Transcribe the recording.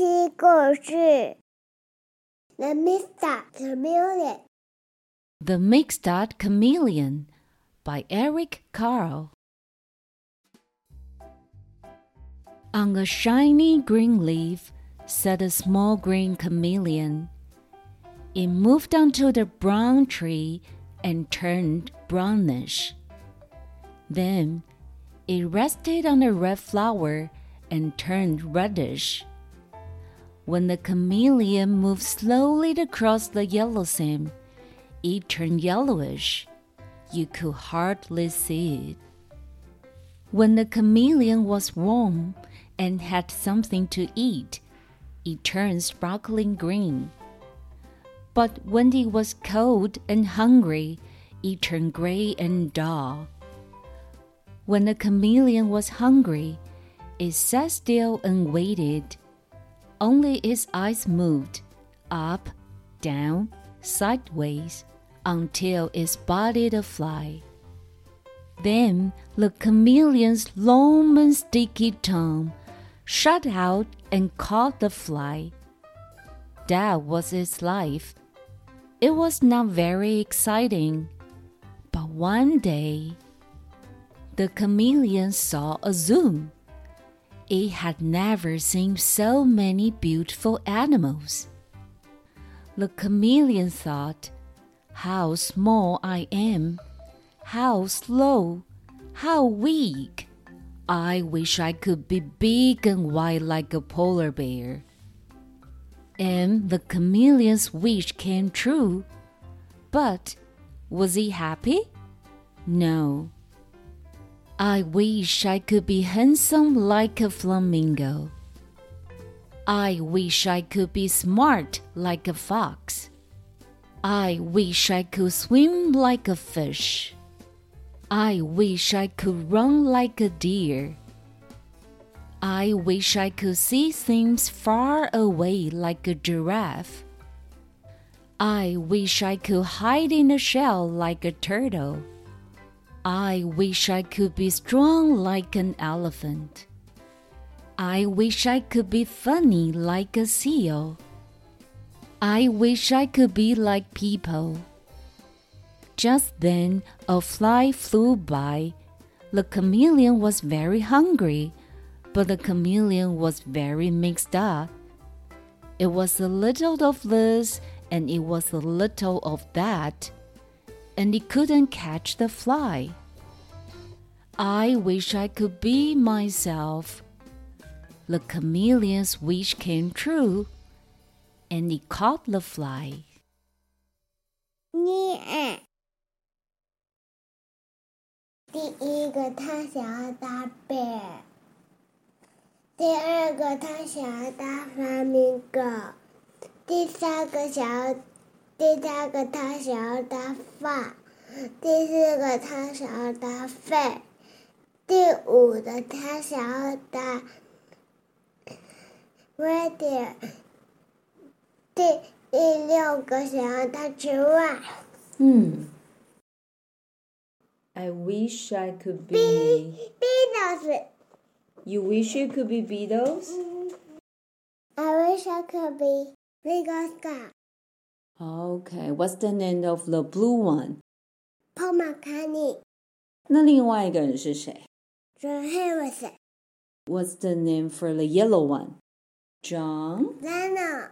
听故事。The Mixed Chameleon. The Mixed Chameleon by Eric Carle. On a shiny green leaf sat a small green chameleon. It moved onto the brown tree and turned brownish. Then it rested on a red flower and turned reddish. When the chameleon moved slowly across the yellow sand, it turned yellowish. You could hardly see it. When the chameleon was warm and had something to eat, it turned sparkling green. But when it was cold and hungry, it turned gray and dull. When the chameleon was hungry, it sat still and waited. Only its eyes moved up, down, sideways until it spotted a fly. Then the chameleon's long and sticky tongue shot out and caught the fly. That was its life. It was not very exciting, but one day the chameleon saw a zoo. It had never seen so many beautiful animals. The chameleon thought, How small I am, how slow, how weak. I wish I could be big and white like a polar bear. And the chameleon's wish came true. But was he happy? No. I wish I could be handsome like a flamingo. I wish I could be smart like a fox. I wish I could swim like a fish. I wish I could run like a deer. I wish I could see things far away like a giraffe. I wish I could hide in a shell like a turtle. I wish I could be strong like an elephant. I wish I could be funny like a seal. I wish I could be like people. Just then, a fly flew by. The chameleon was very hungry, but the chameleon was very mixed up. It was a little of this and it was a little of that and he couldn't catch the fly. I wish I could be myself. The chameleon's wish came true, and he caught the fly. 念。第一个，他想要当 bear；第二个，他想要当 flamingo；第三个，想要。 第三个，他想要当饭；第四个，他想要当肺；第五个，他想要当 radio；第第六个想要当植物。嗯。I wish I could be Beatles. You wish you could be Beatles? I wish I could be Ringo Starr. Okay, what's the name of the blue one? Paul McCartney. 那另外一个人是谁？John Harrison. What's the name for the yellow one? John Lennon.